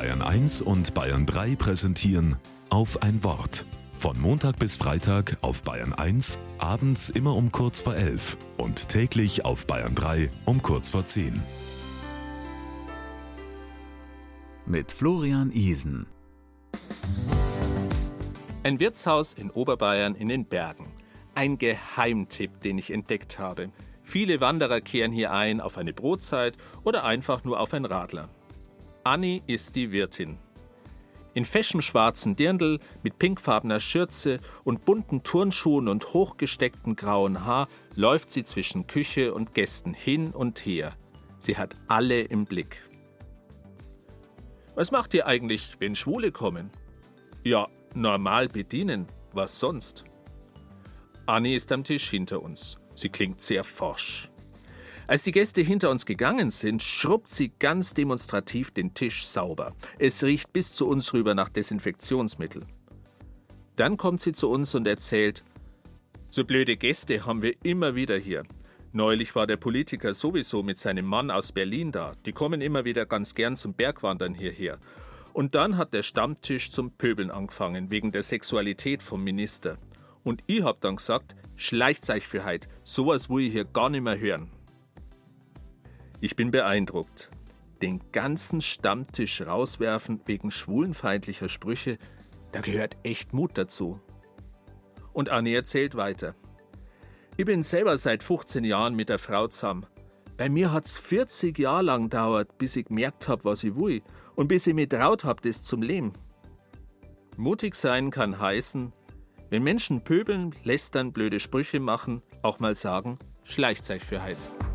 Bayern 1 und Bayern 3 präsentieren auf ein Wort. Von Montag bis Freitag auf Bayern 1, abends immer um kurz vor 11 und täglich auf Bayern 3 um kurz vor 10. Mit Florian Isen. Ein Wirtshaus in Oberbayern in den Bergen. Ein Geheimtipp, den ich entdeckt habe. Viele Wanderer kehren hier ein auf eine Brotzeit oder einfach nur auf ein Radler. Anni ist die Wirtin. In feschem schwarzen Dirndl mit pinkfarbener Schürze und bunten Turnschuhen und hochgestecktem grauen Haar läuft sie zwischen Küche und Gästen hin und her. Sie hat alle im Blick. Was macht ihr eigentlich, wenn Schwule kommen? Ja, normal bedienen. Was sonst? Anni ist am Tisch hinter uns. Sie klingt sehr forsch. Als die Gäste hinter uns gegangen sind, schrubbt sie ganz demonstrativ den Tisch sauber. Es riecht bis zu uns rüber nach Desinfektionsmittel. Dann kommt sie zu uns und erzählt, so blöde Gäste haben wir immer wieder hier. Neulich war der Politiker sowieso mit seinem Mann aus Berlin da. Die kommen immer wieder ganz gern zum Bergwandern hierher. Und dann hat der Stammtisch zum Pöbeln angefangen, wegen der Sexualität vom Minister. Und ich hab dann gesagt, schleicht euch für heut, sowas will ich hier gar nicht mehr hören. Ich bin beeindruckt. Den ganzen Stammtisch rauswerfen wegen schwulenfeindlicher Sprüche, da gehört echt Mut dazu. Und Anne erzählt weiter. Ich bin selber seit 15 Jahren mit der Frau zusammen. Bei mir hat's 40 Jahre lang dauert, bis ich gemerkt hab, was ich will und bis ich mir traut hab, das zum Leben. Mutig sein kann heißen, wenn Menschen pöbeln, lästern, blöde Sprüche machen, auch mal sagen, schleicht euch für heut.